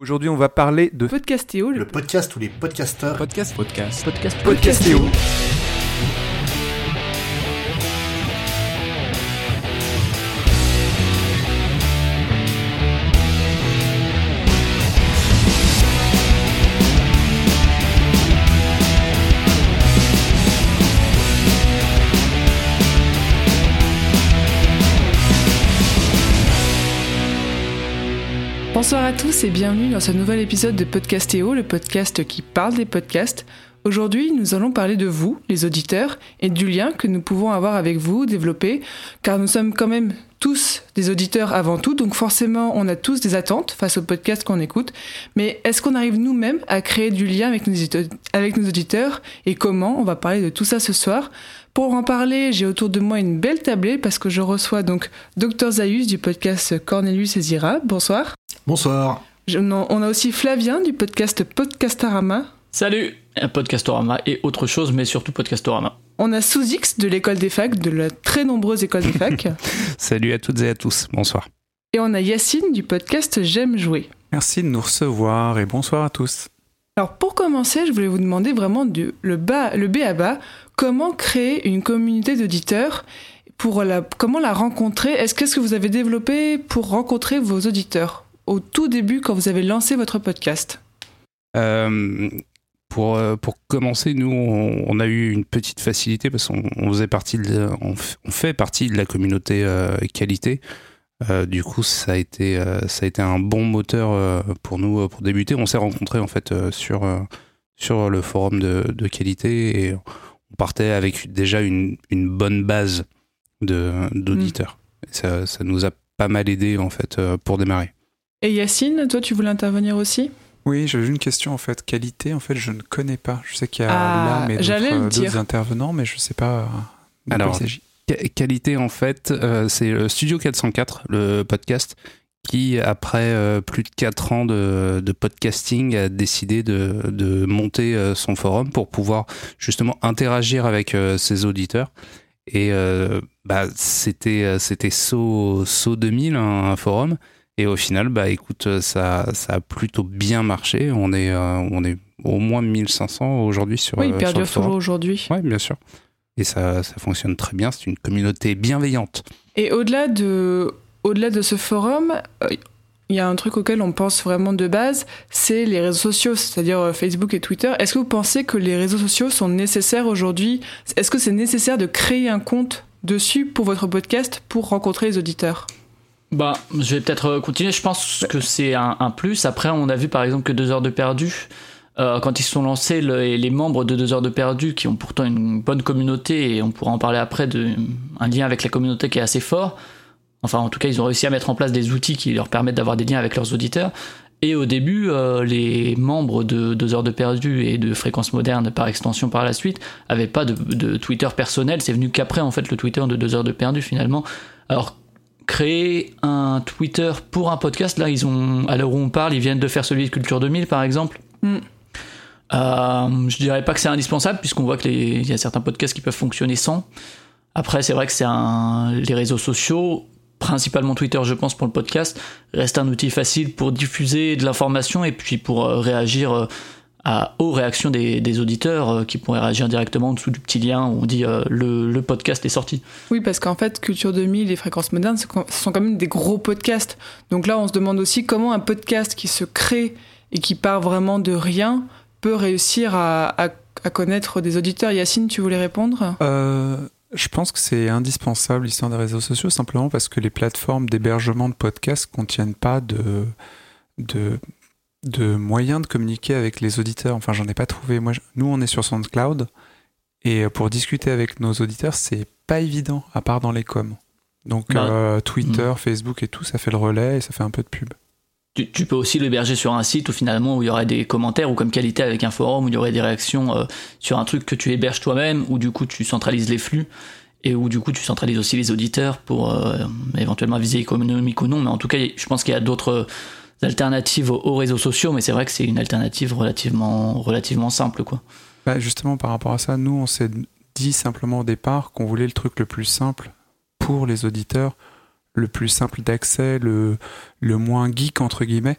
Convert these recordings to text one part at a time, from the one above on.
Aujourd'hui, on va parler de Podcastéo, Le podcast où les podcasteurs podcast, podcast, podcast Podcastéo. À tous et bienvenue dans ce nouvel épisode de Podcastéo, le podcast qui parle des podcasts. Aujourd'hui, nous allons parler de vous, les auditeurs, et du lien que nous pouvons avoir avec vous, développer, car nous sommes quand même tous des auditeurs avant tout, donc forcément on a tous des attentes face au podcast qu'on écoute, mais est-ce qu'on arrive nous-mêmes à créer du lien avec nos, auditeurs, avec nos auditeurs et comment On va parler de tout ça ce soir? Pour en parler, j'ai autour de moi une belle tablée parce que je reçois donc Dr Zayus du podcast Cornelius et Zira. Bonsoir. Bonsoir. Je- on a aussi Flavien du podcast Podcastarama. Salut Un Podcastorama et autre chose, mais surtout Podcastorama. On a Sous-X de l'école des facs, de la très nombreuse école des facs. Salut à toutes et à tous, bonsoir. et on a Yacine du podcast J'aime jouer. Merci de nous recevoir et bonsoir à tous. Alors pour commencer, je voulais vous demander vraiment du, le, bas, le B à bas, comment créer une communauté d'auditeurs pour la, comment la rencontrer? Est-ce qu'est-ce que vous avez développé pour rencontrer vos auditeurs au tout début quand vous avez lancé votre podcast? Euh, pour, euh, pour commencer, nous, on, a eu une petite facilité parce qu'on on faisait partie de, fait partie de la communauté euh, qualité. Du coup, ça a été, ça a été un bon moteur pour nous pour débuter. On s'est rencontrés en fait sur, sur le forum de, de qualité et on partait avec déjà une, une bonne base de, d'auditeurs. Et Ça, ça nous a pas mal aidé en fait euh, pour démarrer. Et Yacine, toi tu voulais intervenir aussi? Oui, j'ai une question en fait. Qualité, en fait, je ne connais pas. Je sais qu'il y a Ah, j'allais d'autres euh, intervenants, mais je ne sais pas euh, de Alors, quoi il s'agit. Qua- Qualité, en fait, euh, c'est Studio 404, le podcast, qui, après euh, plus de 4 ans de, de podcasting, a décidé de, de monter euh, son forum pour pouvoir justement interagir avec euh, ses auditeurs. Et bah, c'était c'était So, so 2000, un, un forum. Et au final, bah, écoute, ça, ça a plutôt bien marché. On est, on est au moins 1500 aujourd'hui sur, Oui, perdure toujours aujourd'hui. Ouais, bien sûr. Et ça, ça fonctionne très bien. C'est une communauté bienveillante. Et au-delà de, au-delà de ce forum, euh, il y a un truc auquel on pense vraiment de base, c'est les réseaux sociaux, c'est-à-dire euh, Facebook et Twitter. Est-ce que vous pensez que les réseaux sociaux sont nécessaires aujourd'hui? Est-ce que c'est nécessaire de créer un compte dessus pour votre podcast pour rencontrer les auditeurs? Bah, je vais peut-être euh, continuer. Je pense que c'est un, plus. Après, on a vu par exemple que deux heures de perdu, quand ils se sont lancés, les membres de deux heures de perdu, qui ont pourtant une bonne communauté, et on pourra en parler après, de, un lien avec la communauté qui est assez fort. Enfin, en tout cas, ils ont réussi à mettre en place des outils qui leur permettent d'avoir des liens avec leurs auditeurs. Et au début, euh, les membres de deux heures de perdu et de fréquence moderne, par extension par la suite, avaient pas de, de Twitter personnel. C'est venu qu'après, en fait, le Twitter de deux heures de perdu, finalement. Alors, créer un Twitter pour un podcast, là, ils ont, à l'heure où on parle, ils viennent de faire celui de Culture 2000, par exemple. Mm. Euh, je dirais pas que c'est indispensable, puisqu'on voit qu'il y a certains podcasts qui peuvent fonctionner sans. Après, c'est vrai que c'est un, les réseaux sociaux, principalement Twitter, je pense, pour le podcast, reste un outil facile pour diffuser de l'information et puis pour euh, réagir euh, à, aux réactions des, des auditeurs euh, qui pourraient réagir directement en dessous du petit lien où on dit euh, le, le podcast est sorti. Oui, parce qu'en fait, Culture 2000 et Fréquences Modernes, ce sont quand même des gros podcasts. Donc là, on se demande aussi comment un podcast qui se crée et qui part vraiment de rien peut réussir à, à- à connaître des auditeurs. Yacine, tu voulais répondre? Euh, je pense que c'est indispensable l'histoire des réseaux sociaux simplement parce que les plateformes d'hébergement de podcasts contiennent pas de, de, de moyens de communiquer avec les auditeurs. Enfin, j'en ai pas trouvé. Moi, je- nous, on est sur SoundCloud et pour discuter avec nos auditeurs, c'est pas évident à part dans les coms. Donc, Bah, euh, Twitter, Facebook et tout, ça fait le relais et ça fait un peu de pub. Tu, peux aussi l'héberger sur un site où finalement où il y aurait des commentaires ou comme qualité avec un forum où il y aurait des réactions euh, sur un truc que tu héberges toi-même où du coup tu centralises les flux et où du coup tu centralises aussi les auditeurs pour euh, éventuellement viser économique ou non mais en tout cas je pense qu'il y a d'autres alternatives aux, aux réseaux sociaux mais c'est vrai que c'est une alternative relativement relativement simple quoi. Bah, justement, par rapport à ça, nous, on s'est dit simplement au départ qu'on voulait le truc le plus simple pour les auditeurs, le plus simple d'accès, le, le moins geek, entre guillemets,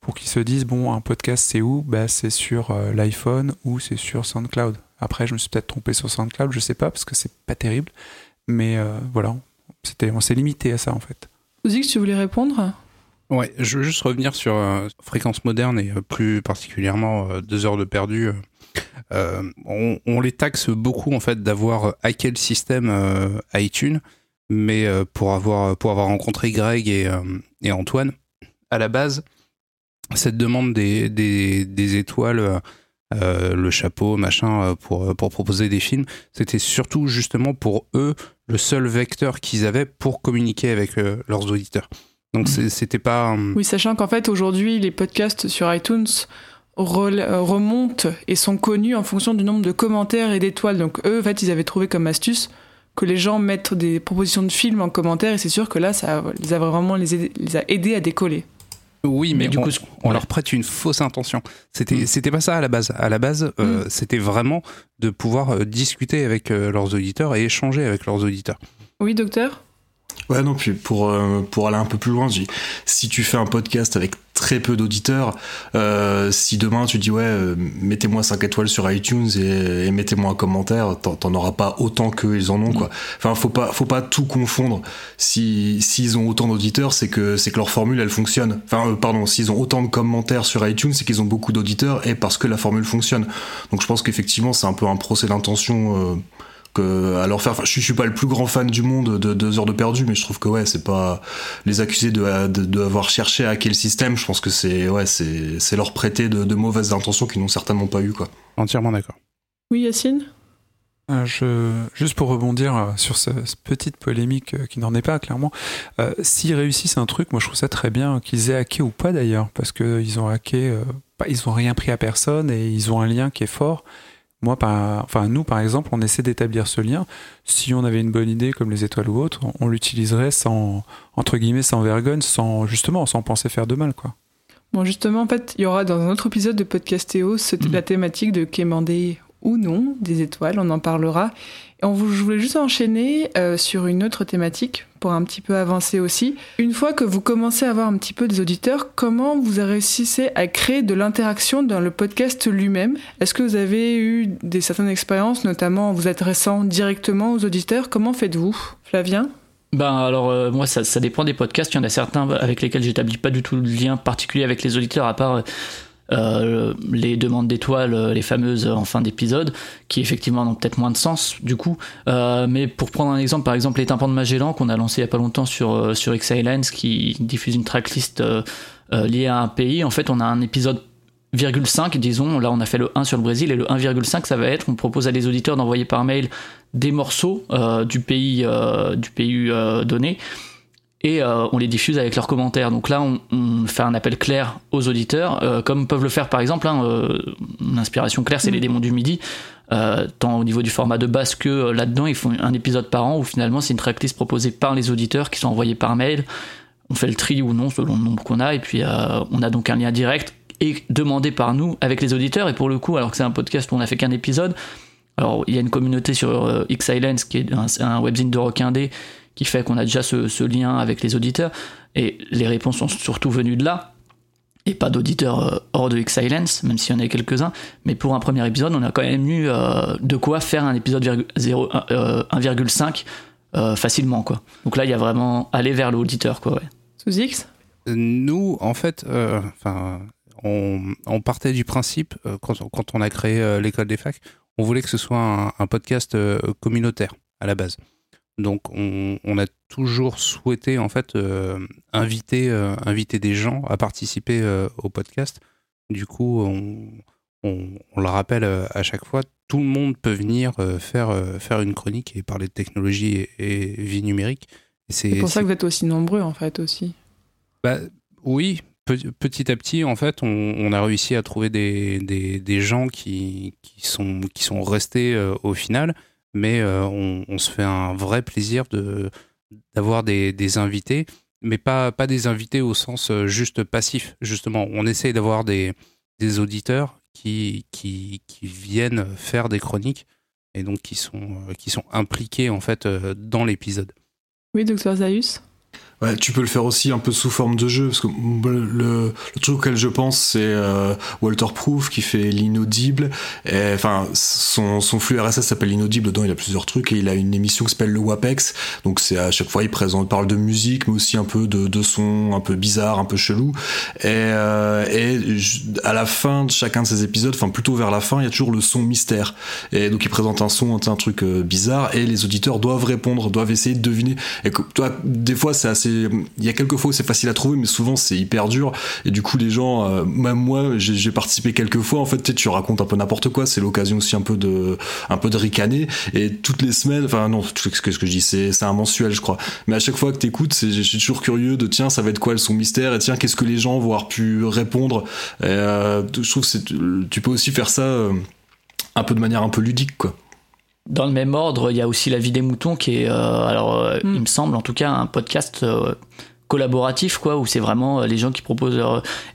pour qu'ils se disent bon, un podcast c'est où? Bah, C'est sur euh, l'iPhone ou c'est sur SoundCloud. Après, je me suis peut-être trompé sur SoundCloud, je sais pas, parce que c'est pas terrible. Mais euh, voilà, c'était, on s'est limité à ça en fait. Ouzix, tu voulais répondre? Ouais, je veux juste revenir sur euh, Fréquence Moderne et euh, plus particulièrement euh, Deux heures de perdu. on, on les taxe beaucoup en fait d'avoir hacké le système euh, iTunes, mais euh, pour avoir pour avoir rencontré Greg et, euh, et Antoine, à la base, cette demande des, des, des étoiles, euh, le chapeau, machin, pour, pour proposer des films, c'était surtout justement pour eux le seul vecteur qu'ils avaient pour communiquer avec leurs auditeurs. Donc c'est- c'était pas. Oui, sachant qu'en fait, aujourd'hui, les podcasts sur iTunes remontent et sont connus en fonction du nombre de commentaires et d'étoiles. Donc, eux, en fait, ils avaient trouvé comme astuce que les gens mettent des propositions de films en commentaire et c'est sûr que là, ça les a vraiment les, aidés- les a aidés à décoller. Oui, mais, Mais du on, coup, on ouais. leur prête une fausse intention. C'était Mm. c'était pas ça à la base. À la base, euh, c'était vraiment de pouvoir euh, discuter avec euh, leurs auditeurs et échanger avec leurs auditeurs. Oui, docteur? Ouais, non, puis pour, euh, pour aller un peu plus loin, je dis, si tu fais un podcast avec très peu d'auditeurs, euh, si demain tu dis, ouais, euh, mettez-moi 5 étoiles sur iTunes et, et mettez-moi un commentaire, t'en, t'en auras pas autant qu'ils en ont, quoi. Enfin, faut pas, faut pas tout confondre. Si, s'ils ont autant d'auditeurs, c'est que, c'est que leur formule, elle fonctionne. Enfin, euh, pardon, s'ils ont autant de commentaires sur iTunes, c'est qu'ils ont beaucoup d'auditeurs et parce que la formule fonctionne. Donc je pense qu'effectivement, c'est un peu un procès d'intention, euh, que à leur faire. Enfin, je, suis- je suis pas le plus grand fan du monde de deux heures de perdu, mais je trouve que ouais, c'est pas les accuser de, de, de avoir cherché à hacker le système. Je pense que c'est ouais, c'est c'est leur prêter de, de mauvaises intentions qu'ils n'ont certainement pas eu quoi. Entièrement d'accord. Oui, Yacine? Euh, Je, juste pour rebondir euh, sur ce- cette petite polémique euh, qui n'en est pas, clairement, euh, s'ils réussissent un truc, moi je trouve ça très bien qu'ils aient hacké ou pas d'ailleurs, parce qu'ils ont hacké, euh, ils ont rien pris à personne et ils ont un lien qui est fort. Moi, par, enfin nous par exemple, on essaie d'établir ce lien. Si on avait une bonne idée comme les étoiles ou autre, on, l'utiliserait sans, entre guillemets, sans vergogne, sans justement, sans penser faire de mal, quoi. Bon, justement, en fait, il y aura dans un autre épisode de Podcastéo Mhm. la thématique de quémander ou non des étoiles, on en parlera. On, je voulais juste enchaîner euh, sur une autre thématique pour un petit peu avancer aussi. Une fois que vous commencez à avoir un petit peu des auditeurs, comment vous réussissez à créer de l'interaction dans le podcast lui-même? Est-ce que vous avez eu des certaines expériences, notamment en vous adressant directement aux auditeurs? Comment faites-vous Flavien? Ben alors euh, moi ça, ça dépend des podcasts. Il y en a certains avec lesquels j'établis pas du tout de lien particulier avec les auditeurs à part euh, les demandes d'étoiles, euh, les fameuses en fin d'épisode, qui effectivement n'ont peut-être moins de sens du coup. Euh, mais pour prendre un exemple, par exemple les tympans de Magellan qu'on a lancé il y a pas longtemps sur euh, sur X-Islands qui diffuse une tracklist euh, euh, liée à un pays. En fait on a un épisode 1,5 disons, là on a fait le 1 sur le Brésil et le 1,5 ça va être, on propose à des auditeurs d'envoyer par mail des morceaux euh, du pays, euh, du pays euh, donné et euh, on les diffuse avec leurs commentaires. Donc là, on, on fait un appel clair aux auditeurs, euh, comme peuvent le faire par exemple. Hein, euh, une inspiration claire, c'est les démons du midi. Euh, tant au niveau du format de base que euh, là-dedans, ils font un épisode par an où finalement c'est une tracklist proposée par les auditeurs qui sont envoyés par mail. On fait le tri ou non selon le nombre qu'on a, et puis euh, on a donc un lien direct et demandé par nous avec les auditeurs. Et pour le coup, alors que c'est un podcast où on n'a fait qu'un épisode, alors il y a une communauté sur euh, X-Islands qui est un, un webzine de rock indé qui fait qu'on a déjà ce, ce lien avec les auditeurs et les réponses sont surtout venues de là et pas d'auditeurs euh, hors de X-Silence, même s'il y en a quelques-uns. Mais pour un premier épisode, on a quand même eu euh, de quoi faire un épisode virgu- zéro- euh, 1,5 euh, facilement. Quoi. Donc là, il y a vraiment aller vers l'auditeur. Quoi, ouais. Sous X? Nous, en fait, euh, enfin, on, on partait du principe, euh, quand, on- quand on a créé euh, l'école des facs, on voulait que ce soit un, un podcast euh, communautaire à la base. Donc, on, on a toujours souhaité en fait euh, inviter, euh, inviter des gens à participer euh, au podcast. Du coup, on, on, on le rappelle à chaque fois, tout le monde peut venir faire, faire une chronique et parler de technologie et, et vie numérique. C'est pour ça que vous êtes aussi nombreux, en fait, aussi. bah, oui, pe- petit à petit, en fait, on, a réussi à trouver des, des, des gens qui, qui, sont, qui sont restés au final, mais euh, on, se fait un vrai plaisir de d'avoir des, des invités, mais pas, pas des invités au sens euh, juste passif, justement. On essaye d'avoir des, des auditeurs qui, qui, qui viennent faire des chroniques et donc qui sont, euh, qui sont impliqués, en fait, dans l'épisode. Oui, docteur Zaius Ouais, tu peux le faire aussi un peu sous forme de jeu, parce que le, le truc auquel je pense, c'est euh, Walter Proof qui fait l'inaudible. Enfin, son, son flux RSS s'appelle l'inaudible, dedans il a plusieurs trucs, et il a une émission qui s'appelle le WAPEX. Donc c'est à chaque fois, il présente, parle de musique, mais aussi un peu de, de son un peu bizarre, un peu chelou. Et, euh, et à la fin de chacun de ces épisodes, enfin plutôt vers la fin, il y a toujours le son mystère. Et donc il présente un son, un, truc euh, bizarre, et les auditeurs doivent répondre, doivent essayer de deviner. Et toi, des fois, c'est assez il y a quelques fois c'est facile à trouver, mais souvent c'est hyper dur. Et du coup, les gens, euh, même moi, j'ai participé quelques fois. En fait, tu racontes un peu n'importe quoi. C'est l'occasion aussi un peu de, un peu de ricaner. Et toutes les semaines, enfin non, ce que, ce que je dis, c'est, c'est un mensuel, je crois. Mais à chaque fois que t'écoutes, je suis toujours curieux de tiens, ça va être quoi son mystère? Et tiens, qu'est-ce que les gens vont avoir pu répondre? Euh, Je trouve que tu peux aussi faire ça euh, un peu de manière un peu ludique, quoi. Dans le même ordre, il y a aussi La vie des moutons qui est, euh, alors, euh, hmm. il me semble en tout cas, un podcast euh, collaboratif, quoi, où c'est vraiment les gens qui proposent.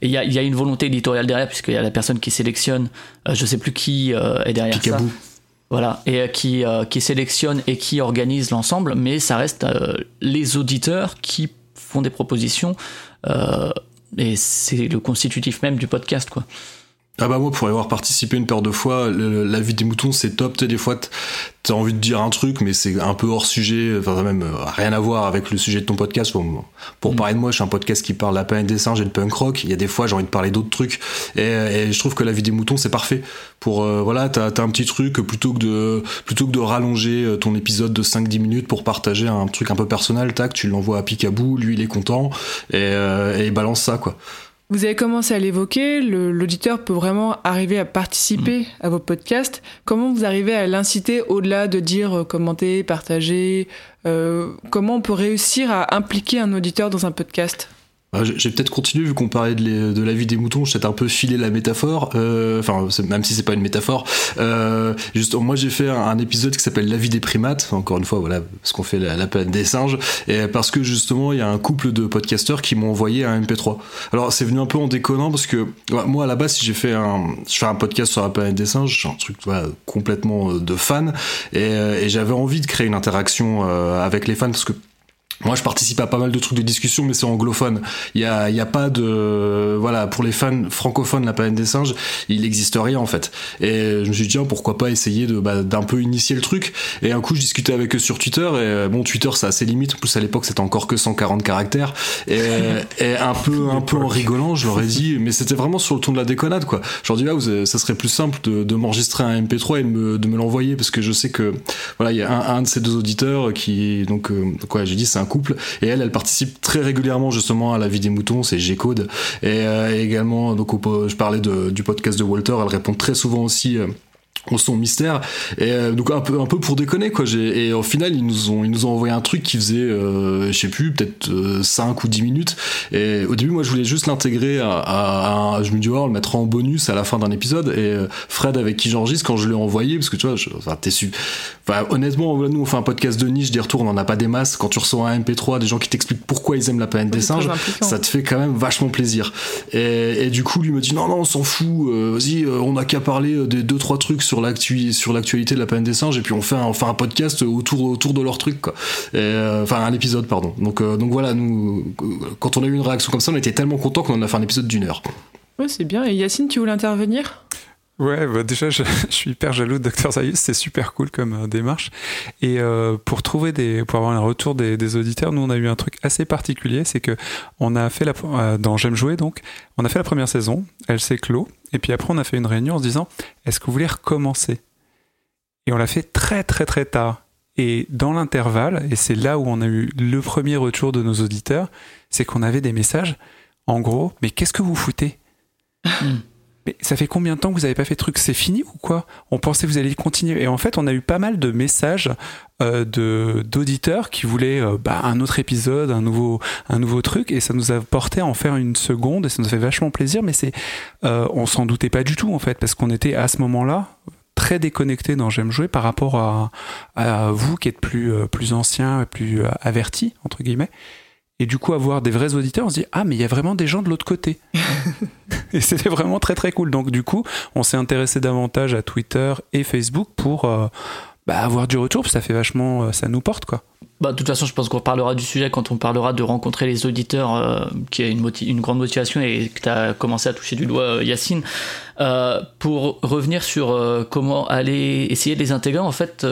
et il y a, y a, une volonté éditoriale derrière, puisqu'il y a la personne qui sélectionne, je sais plus qui est derrière ça. Voilà, et qui, qui sélectionne et qui organise l'ensemble, mais ça reste les auditeurs qui font des propositions, et c'est le constitutif même du podcast, quoi. Ah bah moi pour y avoir participé une paire de fois, la vie des moutons c'est top, tu des fois t'as envie de dire un truc mais c'est un peu hors sujet, enfin même euh, rien à voir avec le sujet de ton podcast. Pour, mm. parler de moi, je suis un podcast qui parle lapin et des singes et de punk rock, il y a des fois j'ai envie de parler d'autres trucs et, je trouve que la vie des moutons c'est parfait pour euh, voilà, t'as as un petit truc plutôt que de plutôt que de rallonger euh, ton épisode de 5-10 minutes pour partager un truc un peu personnel, tac, tu l'envoies à Picaboo, lui il est content et, et il balance ça quoi. Vous avez commencé à l'évoquer, l'auditeur peut vraiment arriver à participer mm. à vos podcasts. Comment vous arrivez à l'inciter au-delà de dire euh, commenter, partager euh, Comment on peut réussir à impliquer un auditeur dans un podcast? J'ai peut-être continué vu qu'on parlait de, la vie des moutons, j'ai peut-être un peu filé la métaphore, euh, même si c'est pas une métaphore. Euh, moi j'ai fait un, épisode qui s'appelle La vie des primates, encore une fois voilà parce qu'on fait la, planète des singes et parce que justement il y a un couple de podcasteurs qui m'ont envoyé un MP3. Alors c'est venu un peu en déconnant parce que moi à la base si j'ai fait un, je fais un podcast sur la planète des singes, j'ai un truc complètement euh, de fan et, et j'avais envie de créer une interaction avec les fans parce que moi, je participe à pas mal de trucs de discussion, mais c'est anglophone. Il y a, y a pas de, voilà, pour les fans francophones, la planète des singes, il n'existe rien en fait. Et je me suis dit tiens, pourquoi pas essayer de, bah, d'un peu initier le truc. Et un coup, je discutais avec eux sur Twitter. Et bon, Twitter, c'est assez limite. En plus, à l'époque, c'était encore que 140 caractères. Et, et un peu, un peu en rigolant, je leur ai dit, mais c'était vraiment sur le ton de la déconnade, quoi. Je leur ai dit là, ça serait plus simple de, de m'enregistrer un MP3 et de me, de me l'envoyer parce que je sais que, voilà, il y a un, un de ces deux auditeurs qui, donc, euh, quoi, j'ai dit, c'est couple. Et elle elle participe très régulièrement justement à la vie des moutons c'est G-Code. Et, euh, également donc je parlais du podcast de Walter elle répond très souvent aussi euh, au son mystère et euh, donc un peu un peu pour déconner quoi j'ai et au final ils nous ont ils nous ont envoyé un truc qui faisait euh, je sais plus peut-être 5 ou 10 minutes et au début moi je voulais juste l'intégrer à, à, je me dis oh, on le mettra en bonus à la fin d'un épisode et Fred avec qui j'enregistre quand je l'ai envoyé parce que tu vois je, enfin t'es su Enfin, honnêtement, nous on fait un podcast de niche, des retours, on en a pas des masses. Quand tu reçois un MP3, des gens qui t'expliquent pourquoi ils aiment la planète des singes, ça te fait quand même vachement plaisir. Et, et du coup, lui me dit non, non, on s'en fout, euh, vas-y, euh, on a qu'à parler euh, des deux, trois trucs sur l'actualité de la planète des singes, et puis on fait un, un podcast autour, autour de leur truc, quoi. enfin, un épisode, pardon. Donc, donc voilà, nous, quand on a eu une réaction comme ça, on était tellement contents qu'on en a fait un épisode d'une heure. Ouais, c'est bien. Et Yacine, tu voulais intervenir? Ouais, bah déjà, je, suis hyper jaloux de Dr. Zayus, c'est super cool comme euh, démarche. Et euh, pour trouver des, pour avoir un retour des, des, auditeurs, nous on a eu un truc assez particulier, c'est que on a fait la, euh, dans J'aime jouer donc, on a fait la première saison, elle s'est clos, et puis après on a fait une réunion en se disant, est-ce que vous voulez recommencer? Et on l'a fait très très très tard. Et dans l'intervalle, et c'est là où on a eu le premier retour de nos auditeurs, c'est qu'on avait des messages, en gros, mais qu'est-ce que vous foutez? Hmm mais ça fait combien de temps que vous n'avez pas fait de truc C'est fini ou quoi On pensait que vous alliez continuer. Et en fait, on a eu pas mal de messages euh, de d'auditeurs qui voulaient euh, bah, un autre épisode, un nouveau un nouveau truc, et ça nous a porté à en faire une seconde, et ça nous fait vachement plaisir. Mais c'est, euh, on s'en doutait pas du tout en fait, parce qu'on était à ce moment-là très déconnecté dans J'aime jouer par rapport à, à vous qui êtes plus euh, plus ancien, plus euh, averti entre guillemets. Et du coup, avoir des vrais auditeurs, on se dit Ah, mais il y a vraiment des gens de l'autre côté. et c'était vraiment très très cool. Donc, du coup, on s'est intéressé davantage à Twitter et Facebook pour, euh, bah, avoir du retour, ça fait vachement, ça nous porte quoi. Bah, de toute façon, je pense qu'on parlera du sujet quand on parlera de rencontrer les auditeurs, qui a une, une, grande motivation et que tu as commencé à toucher du doigt, Yacine. Euh, pour revenir sur comment aller essayer de les intégrer, en fait,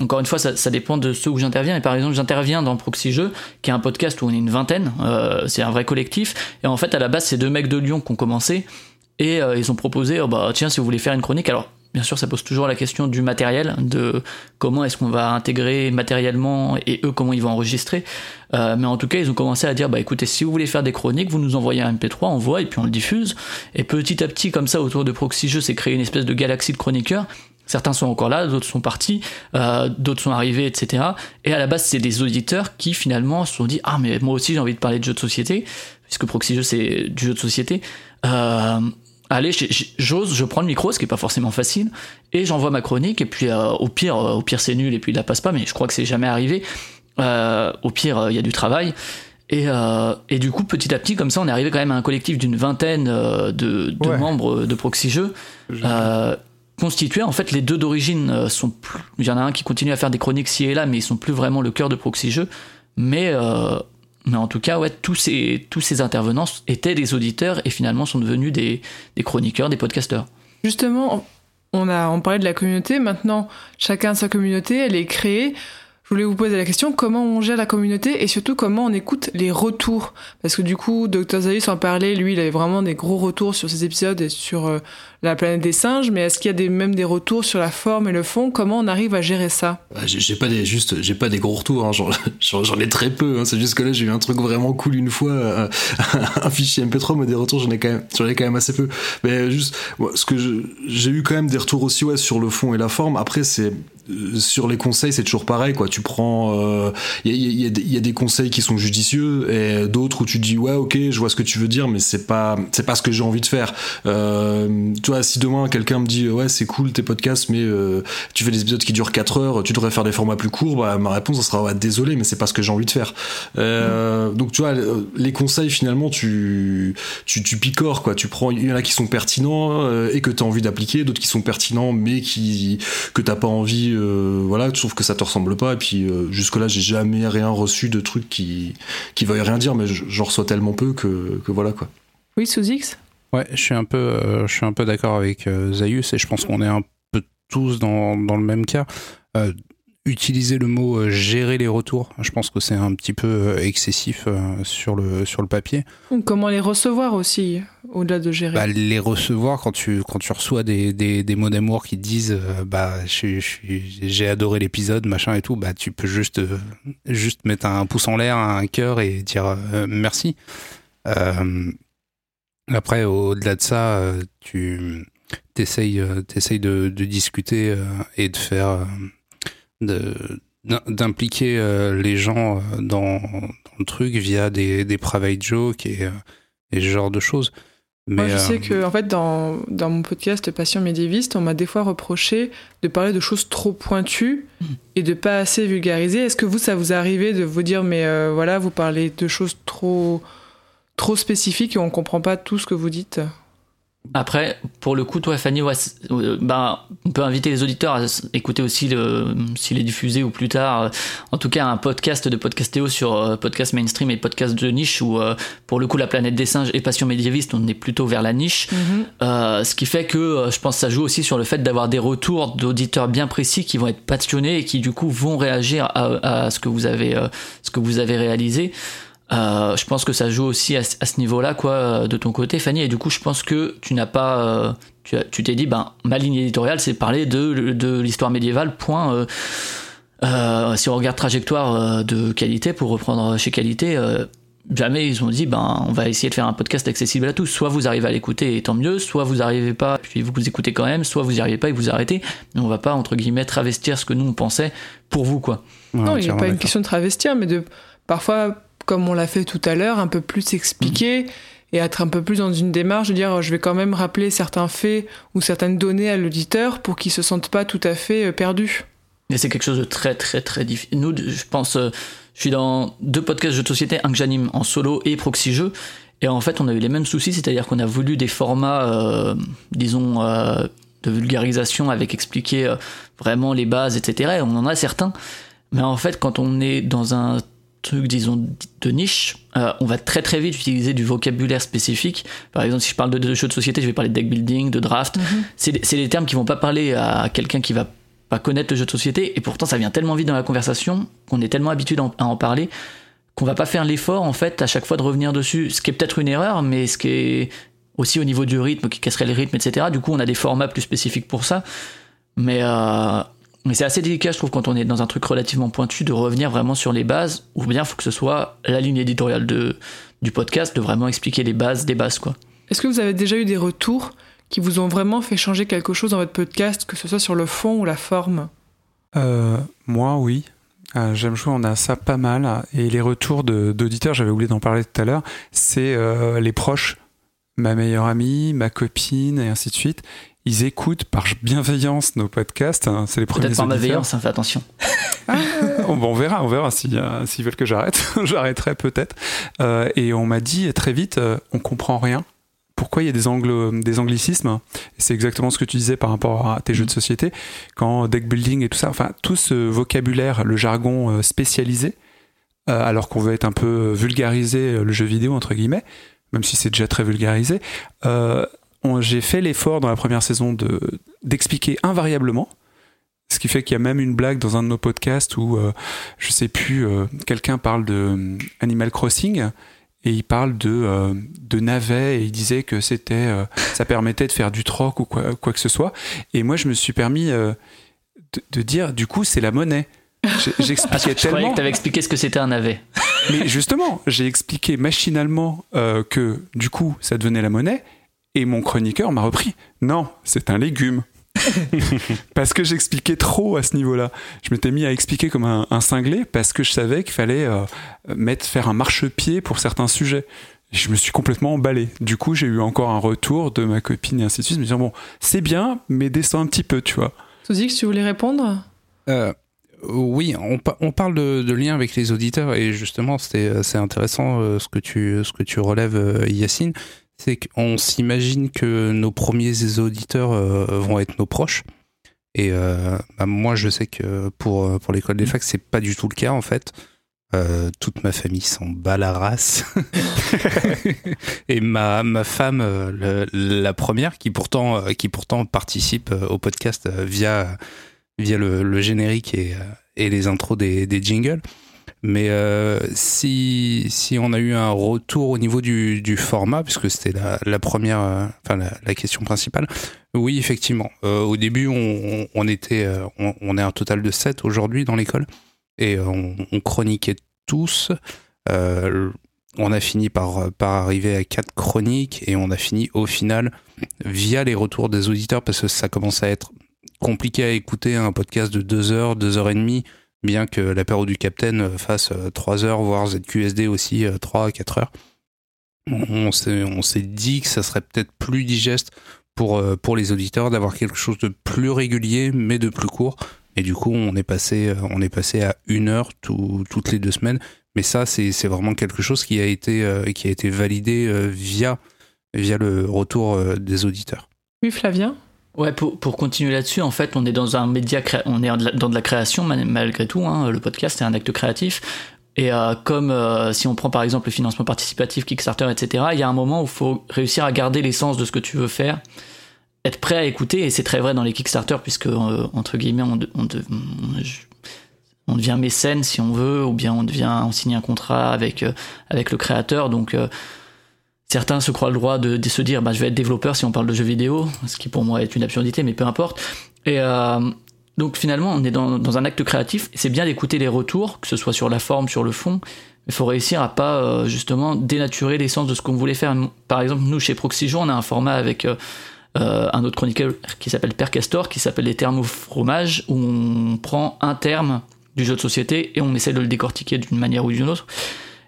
encore une fois, ça, dépend de ceux où j'interviens. Et par exemple, j'interviens dans Proxy Jeux, qui est un podcast où on est une vingtaine. Euh, c'est un vrai collectif. Et en fait, à la base, c'est deux mecs de Lyon qui ont commencé. Et euh, ils ont proposé, oh, bah tiens, si vous voulez faire une chronique, alors bien sûr, ça pose toujours la question du matériel, de comment est-ce qu'on va intégrer matériellement et eux comment ils vont enregistrer. Euh, mais en tout cas, ils ont commencé à dire, bah écoutez, si vous voulez faire des chroniques, vous nous envoyez un MP3, on voit et puis on le diffuse. Et petit à petit, comme ça, autour de Proxy Jeux, c'est créé une espèce de galaxie de chroniqueurs Certains sont encore là, d'autres sont partis, euh, d'autres sont arrivés, etc. Et à la base, c'est des auditeurs qui finalement se sont dit ah mais moi aussi j'ai envie de parler de jeux de société, puisque Proxy Jeux c'est du jeu de société. Euh, allez, j'ose, je prends le micro, ce qui est pas forcément facile, et j'envoie ma chronique. Et puis euh, au pire, au pire c'est nul et puis il la passe pas, mais je crois que c'est jamais arrivé. au pire, il y a du travail. Et, et, du coup, petit à petit, comme ça, on est arrivé quand même à un collectif d'une vingtaine de, de membres de Proxy Jeux constitué. En fait, les deux d'origine euh, sont plus. Il y en a un qui continue à faire des chroniques ci et là, mais ils sont plus vraiment le cœur de Proxy Jeux. Mais, euh, mais en tout cas, ouais, tous ces, tous ces intervenants étaient des auditeurs et finalement sont devenus des, des chroniqueurs, des podcasteurs. Justement, on a on parlait de la communauté. Maintenant, chacun sa communauté, elle est créée. Je voulais vous poser la question comment on gère la communauté et surtout comment on écoute les retours? Parce que du coup, Dr. Zayus en parlait, lui, il avait vraiment des gros retours sur ses épisodes et sur euh, la planète des singes, mais est-ce qu'il y a même des retours sur la forme et le fond? Comment on arrive à gérer ça? Bah, J'ai pas des juste, j'ai pas des gros retours, hein, j'en ai très peu. Hein. C'est juste que là, j'ai eu un truc vraiment cool une fois, euh, un fichier MP3, mais des retours, j'en ai quand même, j'en ai quand même assez peu. Mais juste, ce que j'ai eu quand même des retours aussi ouais, sur le fond et la forme. Après, c'est sur les conseils, c'est toujours pareil, quoi. Tu prends, il euh, y, y, a des conseils qui sont judicieux et d'autres où tu dis ouais, ok, je vois ce que tu veux dire, mais c'est pas, c'est pas ce que j'ai envie de faire. Euh, tu vois, si demain quelqu'un me dit ouais, c'est cool tes podcasts, mais euh, tu fais des épisodes qui durent 4 heures, tu devrais faire des formats plus courts, bah, ma réponse sera ouais, désolé, mais c'est pas ce que j'ai envie de faire. Euh, Donc tu vois, les conseils finalement, tu, tu, tu picores quoi. Tu prends, il y en a qui sont pertinents euh, et que tu as envie d'appliquer, d'autres qui sont pertinents mais qui que t'as pas envie euh, voilà, tu trouves que ça te ressemble pas. Et puis euh, jusque-là, j'ai jamais rien reçu de trucs qui qui veuillent rien dire, mais j'en reçois tellement peu que, que voilà quoi. Oui, sous X? Ouais, je suis un peu, euh, je suis un peu d'accord avec Zayus et je pense qu'on est un peu tous dans, dans le même cas utiliser le mot euh, gérer les retours. Je pense que c'est un petit peu euh, excessif euh, sur le, sur le papier. Comment les recevoir aussi, au-delà de gérer bah, Les recevoir quand tu, quand tu reçois des, des, des mots d'amour qui disent bah, j'ai adoré l'épisode, machin et tout, bah, tu peux juste, juste mettre un pouce en l'air, un cœur et dire merci. après, au-delà de ça, tu essayes, de, de, discuter et de faire d'impliquer euh, les gens euh, dans, le truc via des, des private jokes et, euh, et, ce genre de choses. Mais, Moi, je sais que, en fait, dans, dans mon podcast Passion médiéviste, on m'a des fois reproché de parler de choses trop pointues mm. et de pas assez vulgariser. Est-ce que vous, ça vous arrive de vous dire, mais voilà, vous parlez de choses trop, trop spécifiques et on comprend pas tout ce que vous dites? Après, pour le coup, toi, Fanny, euh, bah, on peut inviter les auditeurs à écouter aussi, s'il est diffusé ou plus tard, euh, en tout cas, un podcast de Podcastéo sur euh, podcast mainstream et podcast de niche où, pour le coup, la planète des singes et passion médiéviste, on est plutôt vers la niche. Mhm. ce qui fait que je pense que ça joue aussi sur le fait d'avoir des retours d'auditeurs bien précis qui vont être passionnés et qui, du coup, vont réagir à, à ce que vous avez, ce que vous avez réalisé. Euh, je pense que ça joue aussi à, ce niveau-là, quoi, de ton côté, Fanny. Et du coup, je pense que tu n'as pas, euh, tu t'es dit, ben, ma ligne éditoriale, c'est parler de, de l'histoire médiévale. Point. Euh, si on regarde trajectoire de qualité, pour reprendre chez qualité, jamais ils ont dit, ben, on va essayer de faire un podcast accessible à tous. Soit vous arrivez à l'écouter et tant mieux, soit vous n'arrivez pas, puis vous vous écoutez quand même, soit vous n'y arrivez pas et vous arrêtez. Mais on va pas entre guillemets travestir ce que nous on pensait pour vous, quoi. non, il n'y a pas une question de travestir, mais de parfois comme on l'a fait tout à l'heure, un peu plus expliquer et être un peu plus dans une démarche de dire je vais quand même rappeler certains faits ou certaines données à l'auditeur pour qu'il se sente pas tout à fait euh, perdu. Et c'est quelque chose de très très très difficile. Nous, je pense, euh, je suis dans deux podcasts jeux de société, un que j'anime en solo et proxy jeux. Et en fait, on a eu les mêmes soucis, c'est-à-dire qu'on a voulu des formats, euh, disons, de vulgarisation avec expliquer euh, vraiment les bases, etc. on en a certains. Mais en fait, quand on est dans un truc, disons, de niche, euh, on va très très vite utiliser du vocabulaire spécifique. Par exemple, si je parle de, jeux de société, je vais parler de deck building, de draft. Mhm. C'est des termes qui vont pas parler à quelqu'un qui va pas connaître le jeu de société. Et pourtant, ça vient tellement vite dans la conversation qu'on est tellement habitué à en parler qu'on va pas faire l'effort en fait à chaque fois de revenir dessus. Ce qui est peut-être une erreur, mais ce qui est aussi au niveau du rythme, qui casserait le rythme, etc. Du coup, on a des formats plus spécifiques pour ça. Mais euh, mais c'est assez délicat, je trouve, quand on est dans un truc relativement pointu, de revenir vraiment sur les bases, ou bien il faut que ce soit la ligne éditoriale de, du podcast, de vraiment expliquer les bases des bases, quoi. Est-ce que vous avez déjà eu des retours qui vous ont vraiment fait changer quelque chose dans votre podcast, que ce soit sur le fond ou la forme? Euh, Moi, oui. Euh, J'aime jouer, on a ça pas mal. Et les retours d'auditeurs, j'avais oublié d'en parler tout à l'heure, c'est euh, les proches, ma meilleure amie, ma copine, et ainsi de suite ils écoutent par bienveillance nos podcasts. Hein, c'est les premiers Peut-être par malveillance, hein, fais attention. Ah, on, verra, on verra euh, s'ils veulent que j'arrête. J'arrêterai peut-être. Euh, et on m'a dit très vite, euh, on comprend rien. Pourquoi il y a des, angles, des anglicismes? C'est exactement ce que tu disais par rapport à tes jeux de société. Quand deck building et tout ça, enfin tout ce vocabulaire, le jargon spécialisé, alors qu'on veut être un peu vulgarisé le jeu vidéo entre guillemets, même si c'est déjà très vulgarisé, j'ai fait l'effort dans la première saison de d'expliquer invariablement. Ce qui fait qu'il y a même une blague dans un de nos podcasts où, euh, je sais plus, euh, quelqu'un parle de euh, Animal Crossing et il parle de, de navet et il disait que c'était, ça permettait de faire du troc ou quoi, quoi, que ce soit. Et moi, je me suis permis de, de, dire, du coup, c'est la monnaie. J'expliquais tellement. Je croyais que tu avais expliqué ce que c'était un navet. Mais justement, j'ai expliqué machinalement que du coup, ça devenait la monnaie et mon chroniqueur m'a repris. Non, c'est un légume. parce que j'expliquais trop à ce niveau-là. Je m'étais mis à expliquer comme un, cinglé parce que je savais qu'il fallait euh, mettre, faire un marchepied pour certains sujets. je me suis complètement emballé. Du coup, j'ai eu encore un retour de ma copine et ainsi de suite, me disant bon, c'est bien, mais descends un petit peu, tu vois. Sozik, tu voulais répondre? Euh, Oui, on, parle de, lien avec les auditeurs et justement, c'est intéressant euh, ce, que tu, ce que tu relèves, Yacine c'est qu'on s'imagine que nos premiers auditeurs euh, vont être nos proches. Et euh, bah, moi, je sais que pour, pour l'école des facs, c'est pas du tout le cas en fait. Euh, toute ma famille s'en bat la race. et ma, ma femme, la première, qui pourtant, qui pourtant participe au podcast via, via le, générique et, et les intros des, des jingles. Mais euh, si, si on a eu un retour au niveau du, du format, puisque c'était la, première, euh, enfin la, question principale, oui, effectivement. Euh, au début, on, était, on, on, est un total de 7 aujourd'hui dans l'école, et on, on, chroniquait tous. on a fini par, par arriver à 4 chroniques, et on a fini au final via les retours des auditeurs, parce que ça commence à être compliqué à écouter un podcast de 2 heures, 2 heures et demie bien que l'apéro du Capitaine fasse 3 euh, heures, voire ZQSD aussi 3 à 4 heures. On s'est dit que ça serait peut-être plus digeste pour, euh, les auditeurs d'avoir quelque chose de plus régulier, mais de plus court. Et du coup, on est passé, euh, on est passé à une heure toutes les deux semaines. Mais ça, c'est vraiment quelque chose qui a été, qui a été validé via, via le retour des auditeurs. Oui, Flavien? Ouais, pour, continuer là-dessus, en fait, on est dans un média, on est dans de la création malgré tout. Hein, le podcast est un acte créatif. Et euh, comme euh, si on prend par exemple le financement participatif, Kickstarter, etc., il y a un moment où il faut réussir à garder l'essence de ce que tu veux faire, être prêt à écouter, et c'est très vrai dans les Kickstarter, puisque, euh, entre guillemets, on, on, on, devient mécène si on veut, ou bien on devient, on signe un contrat avec, avec le créateur, donc Certains se croient le droit de, se dire bah, je vais être développeur si on parle de jeux vidéo, ce qui pour moi est une absurdité, mais peu importe. Et euh, donc finalement, on est dans, un acte créatif. C'est bien d'écouter les retours, que ce soit sur la forme, sur le fond. Il faut réussir à pas euh, justement dénaturer l'essence de ce qu'on voulait faire. Par exemple, nous chez Proxyjo, on a un format avec euh, un autre chroniqueur qui s'appelle Père Castor, qui s'appelle les termes au où on prend un terme du jeu de société et on essaie de le décortiquer d'une manière ou d'une autre.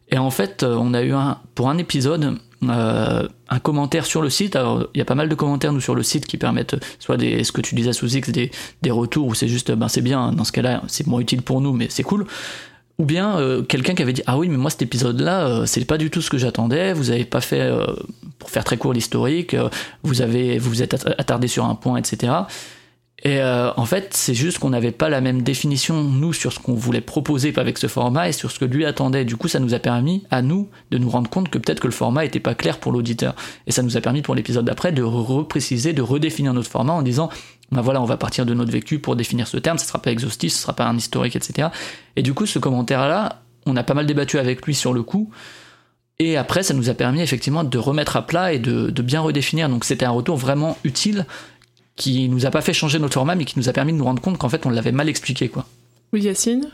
Et en fait, on a eu un, pour un épisode, euh, un commentaire sur le site. Alors, il y a pas mal de commentaires nous sur le site qui permettent soit des, ce que tu disais sous X, des, des retours où c'est juste, ben c'est bien, dans ce cas-là, c'est moins utile pour nous, mais c'est cool. ou bien euh, quelqu'un qui avait dit ah oui mais moi cet épisode là c'est pas du tout ce que j'attendais vous avez pas fait pour faire très court l'historique vous avez vous vous êtes attardé sur un point etc et en fait c'est juste qu'on n'avait pas la même définition nous sur ce qu'on voulait proposer avec ce format et sur ce que lui attendait du coup ça nous a permis à nous de nous rendre compte que peut-être que le format était pas clair pour l'auditeur et ça nous a permis pour l'épisode d'après de repréciser de redéfinir notre format en disant ben voilà, on va partir de notre vécu pour définir ce terme, ce sera pas exhaustif, ce sera pas un historique, etc. Et du coup, ce commentaire-là, on a pas mal débattu avec lui sur le coup. Et après, ça nous a permis effectivement de remettre à plat et de, bien redéfinir. Donc c'était un retour vraiment utile qui nous a pas fait changer notre format, mais qui nous a permis de nous rendre compte qu'en fait, on l'avait mal expliqué, quoi. Oui, Yacine?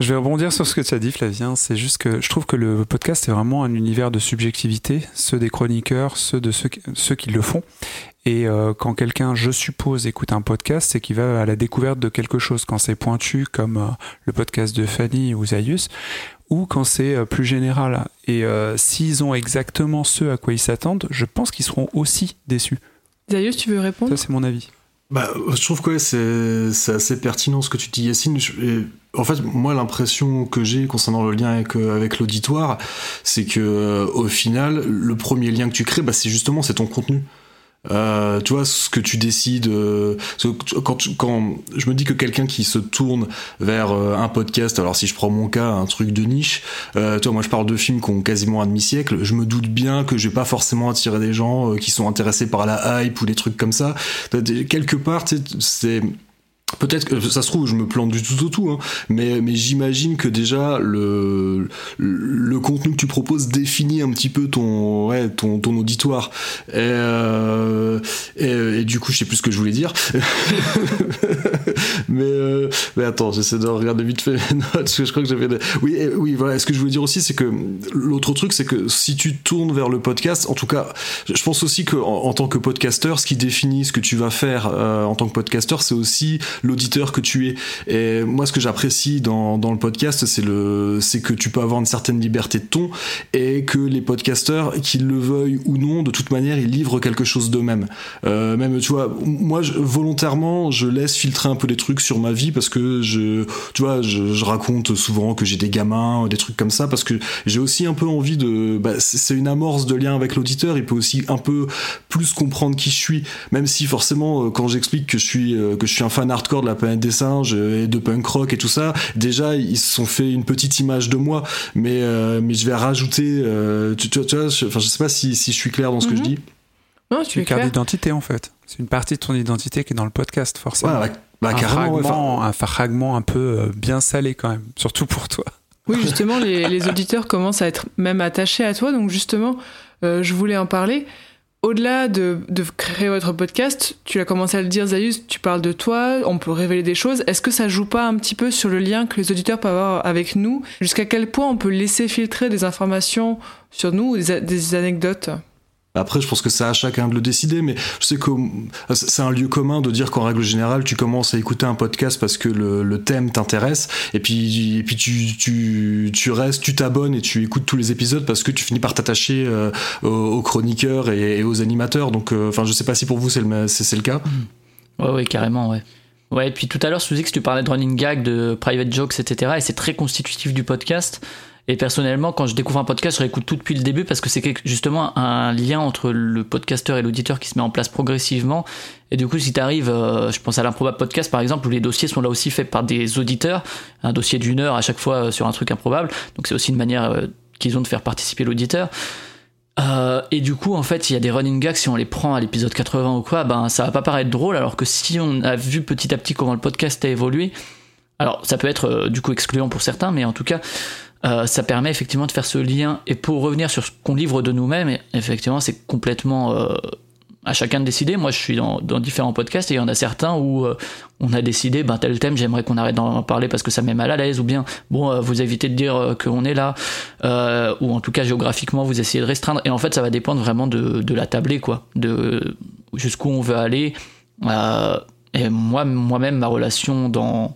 Je vais rebondir sur ce que tu as dit, Flavien. C'est juste que je trouve que le podcast est vraiment un univers de subjectivité, ceux des chroniqueurs, ceux de ceux, ceux qui le font. Et euh, quand quelqu'un, je suppose, écoute un podcast, c'est qu'il va à la découverte de quelque chose. Quand c'est pointu, comme euh, le podcast de Fanny ou Zayus, ou quand c'est euh, plus général. Et s'ils ont exactement ce à quoi ils s'attendent, je pense qu'ils seront aussi déçus. Zayus, tu veux répondre Ça, c'est mon avis. Bah, je trouve que c'est assez pertinent ce que tu dis, Yacine. en fait, moi, l'impression que j'ai concernant le lien avec, avec l'auditoire, c'est que au final, le premier lien que tu crées, bah, c'est justement c'est ton contenu. Euh, tu vois ce que tu décides euh, quand, quand je me dis que quelqu'un qui se tourne vers euh, un podcast alors si je prends mon cas un truc de niche euh, tu vois moi je parle de films qui ont quasiment un demi siècle je me doute bien que je vais pas forcément attirer des gens qui sont intéressés par la hype ou des trucs comme ça. Quelque part c'est Peut-être que ça se trouve, je me plante du tout au tout, hein, mais, mais j'imagine que déjà le, le contenu que tu proposes définit un petit peu ton, ouais, ton, ton auditoire. Et, euh, et, du coup, je sais plus ce que je voulais dire. mais, euh, mais attends, j'essaie de regarder vite fait mes notes, parce que je crois que j'avais. Oui, oui, voilà. Ce que je voulais dire aussi, c'est que l'autre truc, c'est que si tu tournes vers le podcast, en tout cas, je pense aussi que en, tant que podcasteur, ce qui définit ce que tu vas faire euh, en tant que podcasteur, c'est aussi l'auditeur que tu es. Et moi, ce que j'apprécie dans, dans le podcast, c'est le, c'est que tu peux avoir une certaine liberté de ton et que les podcasteurs, qu'ils le veuillent ou non, de toute manière, ils livrent quelque chose d'eux-mêmes. Euh, même, tu vois, moi, volontairement, je laisse filtrer un peu des trucs sur ma vie parce que je, tu vois, je, je raconte souvent que j'ai des gamins, des trucs comme ça, parce que j'ai aussi un peu envie de, bah, c'est une amorce de lien avec l'auditeur. Il peut aussi un peu plus comprendre qui je suis, même si forcément, euh, quand j'explique que je suis, euh, que je suis un fan hardcore de la planète des singes et de punk rock et tout ça, déjà ils se sont fait une petite image de moi, mais euh, mais je vais rajouter, euh, tu, tu, vois, je, enfin je sais pas si, si je suis clair dans ce que je mhm. dis. Non, tu es carte d'identité en fait. C'est une partie de ton identité qui est dans le podcast forcément. Ouais, bah, un, carrément, fragment, un fragment un peu euh, bien salé quand même, surtout pour toi. Oui, justement, les, les, auditeurs commencent à être même attachés à toi, donc justement, je voulais en parler au-delà de, créer votre podcast, tu as commencé à le dire, Zayus, tu parles de toi, on peut révéler des choses. Est-ce que ça joue pas un petit peu sur le lien que les auditeurs peuvent avoir avec nous? Jusqu'à quel point on peut laisser filtrer des informations sur nous ou des anecdotes? Après, je pense que c'est à chacun de le décider, mais c'est un lieu commun de dire qu'en règle générale, tu commences à écouter un podcast parce que le, thème t'intéresse, et puis, et puis tu, tu, restes, tu t'abonnes et tu écoutes tous les épisodes parce que tu finis par t'attacher euh, aux, chroniqueurs et, aux animateurs. Donc, euh, enfin, je sais pas si pour vous c'est le, c'est, le cas. Ouais, ouais, carrément, ouais. Ouais, et puis tout à l'heure, que tu parlais de running gag, de private jokes, etc. Et c'est très constitutif du podcast. Et personnellement, quand je découvre un podcast, je réécoute tout depuis le début parce que c'est justement un lien entre le podcasteur et l'auditeur qui se met en place progressivement. Et du coup, si tu arrives, euh, je pense à l'improbable podcast par exemple, où les dossiers sont là aussi faits par des auditeurs, un dossier d'une heure à chaque fois euh, sur un truc improbable. Donc c'est aussi une manière euh, qu'ils ont de faire participer l'auditeur. Euh, et du coup, en fait, il y a des running gags, si on les prend à l'épisode 80 ou quoi, ben ça va pas paraître drôle, alors que si on a vu petit à petit comment le podcast a évolué, alors ça peut être du coup excluant pour certains, mais en tout cas, euh, ça permet effectivement de faire ce lien. Et pour revenir sur ce qu'on livre de nous-mêmes, effectivement, c'est complètement euh, à chacun de décider. Moi, je suis dans, différents podcasts et il y en a certains où euh, on a décidé, ben, tel thème, j'aimerais qu'on arrête d'en parler parce que ça met mal à l'aise, ou bien, bon, vous évitez de dire qu'on est là, ou en tout cas géographiquement, vous essayez de restreindre. Et en fait, ça va dépendre vraiment de, la tablée, quoi, de jusqu'où on veut aller. et moi, moi-même, ma relation dans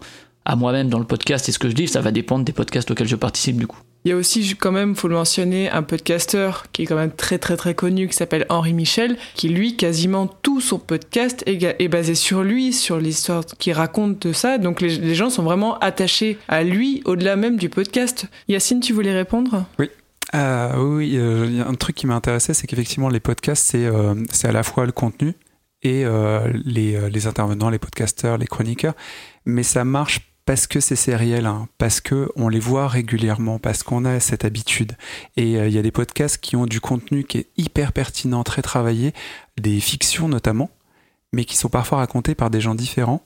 à moi-même dans le podcast et ce que je dis, ça va dépendre des podcasts auxquels je participe du coup. Il y a aussi quand même, faut le mentionner, un podcasteur qui est quand même très très très connu qui s'appelle Henri Michel, qui lui quasiment tout son podcast est, basé sur lui, sur l'histoire qu'il raconte de ça. Donc les, gens sont vraiment attachés à lui au-delà même du podcast. Yacine, tu voulais répondre? Oui. Euh, oui, euh, il y a un truc qui m'a intéressé, c'est qu'effectivement les podcasts, c'est euh, à la fois le contenu et les, les intervenants, les podcasteurs, les chroniqueurs, mais ça marche parce que c'est sériel, hein, parce que on les voit régulièrement, parce qu'on a cette habitude. Et euh, il y a des podcasts qui ont du contenu qui est hyper pertinent, très travaillé, des fictions notamment, mais qui sont parfois racontés par des gens différents.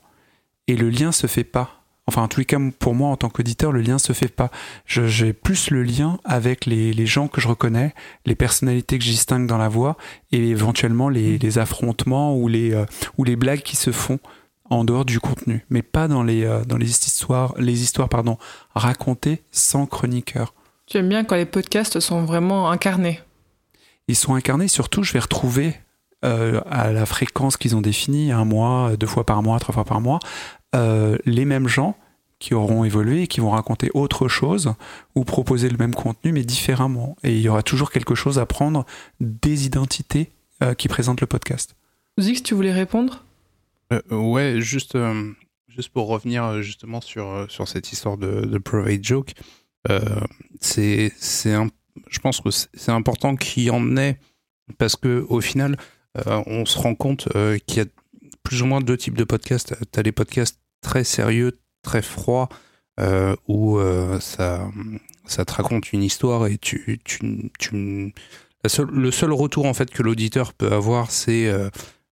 Et le lien se fait pas. Enfin, en tous les cas, pour moi, en tant qu'auditeur, le lien se fait pas. J'ai plus le lien avec les, gens que je reconnais, les personnalités que je distingue dans la voix, et éventuellement les, les affrontements ou les, euh, ou les blagues qui se font en dehors du contenu, mais pas dans les, euh, dans les histoires, les histoires pardon, racontées sans chroniqueur. Tu aimes bien quand les podcasts sont vraiment incarnés Ils sont incarnés, surtout je vais retrouver euh, à la fréquence qu'ils ont définie, un mois, deux fois par mois, trois fois par mois, euh, les mêmes gens qui auront évolué et qui vont raconter autre chose ou proposer le même contenu mais différemment. Et il y aura toujours quelque chose à prendre des identités qui présentent le podcast. Zix, tu voulais répondre? euh, ouais, juste, euh, juste pour revenir euh, justement sur, sur cette histoire de, de private joke, c'est, c'est je pense que c'est important qu'il y en ait parce que au final, on se rend compte qu'il y a plus ou moins deux types de podcasts. Tu as les podcasts très sérieux, très froids, où ça, ça te raconte une histoire et tu, tu, tu le seul retour en fait que l'auditeur peut avoir, c'est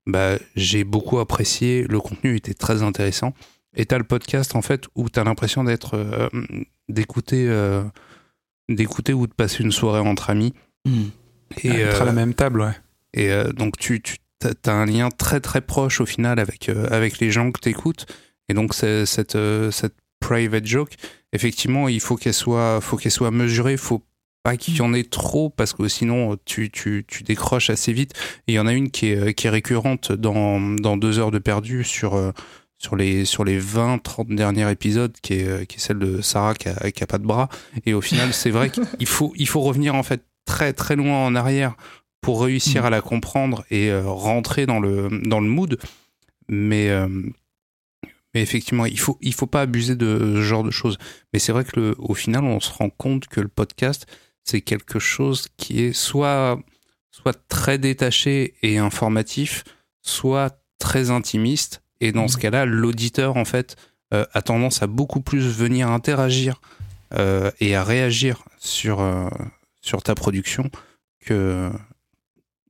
bah, j'ai beaucoup apprécié, le contenu était très intéressant. Et t'as le podcast en fait où t'as l'impression d'être euh, d'écouter euh, d'écouter ou de passer une soirée entre amis. Hmm. Et être à la euh, même table, ouais. Et donc tu, tu as un lien très très proche au final avec avec les gens que t'écoutes. Et donc cette cette private joke, effectivement, il faut qu'elle soit faut qu'elle soit mesurée, faut pas qu'il y en ait trop parce que sinon tu, tu, tu décroches assez vite. Et il y en a une qui est, qui est récurrente dans, dans deux heures de perdu sur, euh, sur les, sur les 20-30 derniers épisodes qui est, qui est celle de Sarah qui a, qui a pas de bras. Et au final, c'est vrai qu'il faut, il faut revenir en fait très très loin en arrière pour réussir mm. à la comprendre et euh, rentrer dans le, dans le mood. Mais, euh, mais effectivement, il faut, il faut pas abuser de ce genre de choses. Mais c'est vrai que le, au final, on se rend compte que le podcast, c'est quelque chose qui est soit, soit très détaché et informatif, soit très intimiste. Et dans ce mmh. cas-là, l'auditeur, en fait, euh, a tendance à beaucoup plus venir interagir euh, et à réagir sur, euh, sur ta production que,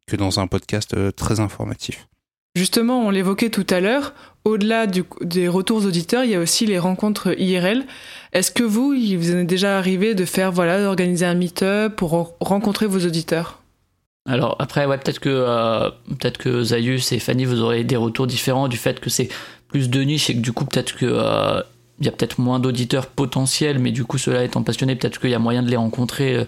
que dans un podcast très informatif. Justement, on l'évoquait tout à l'heure, au-delà des retours auditeurs, il y a aussi les rencontres IRL. Est-ce que vous, il vous est déjà arrivé de faire, voilà, d'organiser un meet-up pour rencontrer vos auditeurs? Alors après, ouais, peut-être que euh, peut-être que Zayus et Fanny, vous aurez des retours différents du fait que c'est plus de niche et que du coup peut-être que euh, il y a peut-être moins d'auditeurs potentiels, mais du coup, ceux-là étant passionnés, peut-être qu'il y a moyen de les rencontrer euh,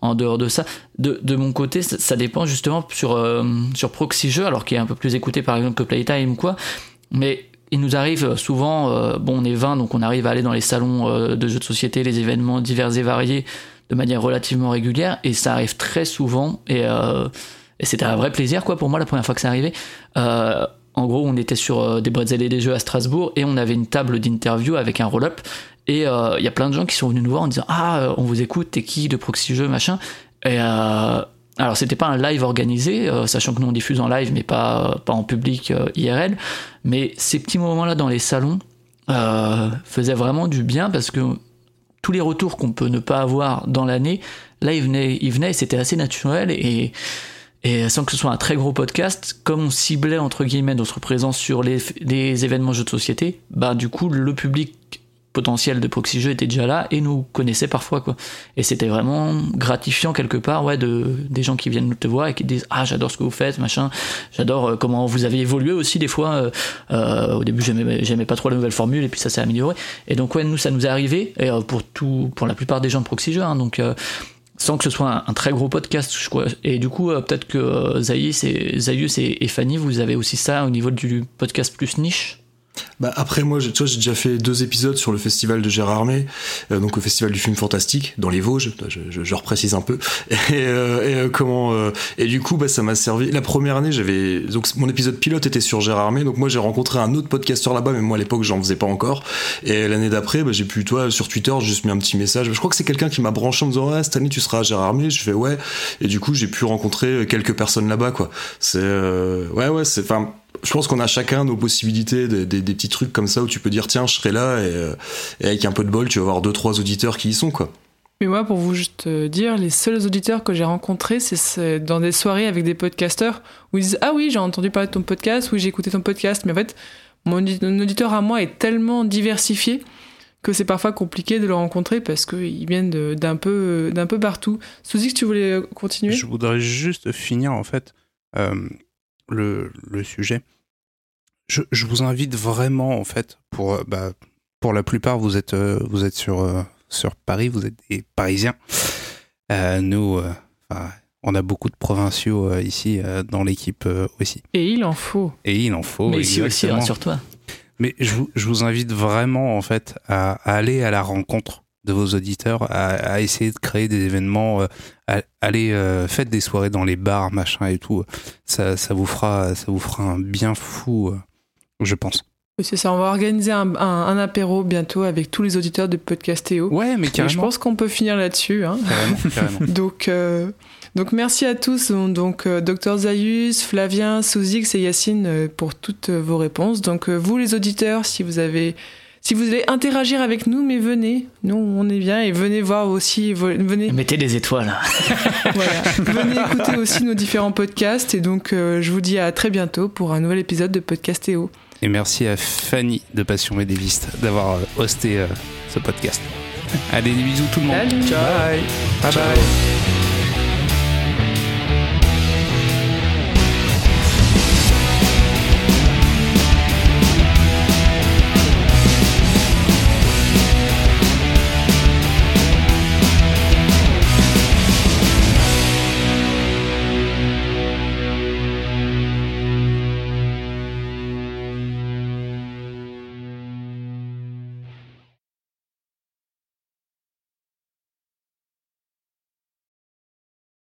en dehors de ça. De, mon côté, ça, dépend justement sur, sur Proxy Jeux, alors qu'il est un peu plus écouté par exemple que Playtime ou quoi. Mais il nous arrive souvent, euh, bon, on est 20, donc on arrive à aller dans les salons de jeux de société, les événements divers et variés de manière relativement régulière, et ça arrive très souvent, et, c'était un vrai plaisir, quoi, pour moi, la première fois que ça arrivait. En gros, on était sur euh, des bretzels et des jeux à Strasbourg et on avait une table d'interview avec un roll-up. Et il euh, y a plein de gens qui sont venus nous voir en disant Ah, euh, on vous écoute, t'es qui de Proxy Jeux, machin? Et alors, c'était pas un live organisé, sachant que nous on diffuse en live, mais pas, pas en public IRL. Mais ces petits moments-là dans les salons faisaient vraiment du bien parce que tous les retours qu'on peut ne pas avoir dans l'année, là, ils venaient, ils c'était assez naturel. Et et sans que ce soit un très gros podcast, comme on ciblait entre guillemets notre présence sur les, les événements jeux de société, bah du coup le public potentiel de Proxy Jeux était déjà là et nous connaissait parfois quoi. Et c'était vraiment gratifiant quelque part ouais de des gens qui viennent te voir et qui disent ah j'adore ce que vous faites machin, j'adore euh, comment vous avez évolué aussi des fois. Euh, euh au début j'aimais pas trop la nouvelle formule et puis ça s'est amélioré. Et donc ouais nous ça nous est arrivé et pour tout pour la plupart des gens de Proxy Jeux hein, donc sans que ce soit un, très gros podcast. Et du coup, peut-être que Zayus et, et, Fanny, vous avez aussi ça au niveau du podcast plus niche? Bah après moi, tu vois, j'ai déjà fait deux épisodes sur le festival de Gérard Armé, euh, donc au festival du film fantastique dans les Vosges. Je, je, je reprécise un peu. Et, euh, et euh, comment euh, Et du coup, bah ça m'a servi. La première année, j'avais donc mon épisode pilote était sur Gérard Armé, donc moi j'ai rencontré un autre podcasteur là-bas, mais moi à l'époque j'en faisais pas encore. Et l'année d'après, bah, j'ai pu toi sur Twitter juste mis un petit message. Je crois que c'est quelqu'un qui m'a branché en me disant ouais cette année tu seras à Gérard Armé. Je fais ouais. Et du coup j'ai pu rencontrer quelques personnes là-bas quoi. C'est ouais ouais c'est enfin je pense qu'on a chacun nos possibilités, des, des, des, petits trucs comme ça où tu peux dire tiens, je serai là et, et, avec un peu de bol, tu vas avoir deux trois auditeurs qui y sont quoi. Mais moi, pour vous juste dire, les seuls auditeurs que j'ai rencontrés, c'est dans des soirées avec des podcasteurs où ils disent ah oui, j'ai entendu parler de ton podcast, oui j'ai écouté ton podcast, mais en fait mon auditeur à moi est tellement diversifié que c'est parfois compliqué de le rencontrer parce qu'ils viennent d'un peu, d'un peu partout. Suzy, tu voulais continuer? Je voudrais juste finir en fait. Euh, le, le, sujet. Je, je, vous invite vraiment, en fait, pour, bah, pour la plupart, vous êtes, euh, vous êtes sur, euh, sur Paris, vous êtes des Parisiens. Euh, nous, on a beaucoup de provinciaux ici dans l'équipe aussi. Et il en faut. Et il en faut. Mais ici aussi, rassure-toi. Mais je vous, je vous invite vraiment, en fait, à, à aller à la rencontre de vos auditeurs à, à, essayer de créer des événements, euh, allez euh, faites des soirées dans les bars, machin et tout. Ça, ça vous fera, ça vous fera un bien fou, euh, je pense. C'est ça, on va organiser un, un, un, apéro bientôt avec tous les auditeurs de Podcastéo. Ouais, mais carrément. Et je pense qu'on peut finir là-dessus. Hein. Carrément, carrément. donc, donc merci à tous, donc Dr Zayus, Flavien, Souzix et Yacine pour toutes vos réponses. Donc vous les auditeurs, si vous avez si vous voulez interagir avec nous, mais venez, nous on est bien et venez voir aussi, venez. Mettez des étoiles. voilà. Venez écouter aussi nos différents podcasts et donc euh, je vous dis à très bientôt pour un nouvel épisode de Podcastéo. Et merci à Fanny de Passion Médéviste d'avoir hosté euh, ce podcast. Allez, des bisous tout le monde. Salut. Bye. Bye Ciao. bye.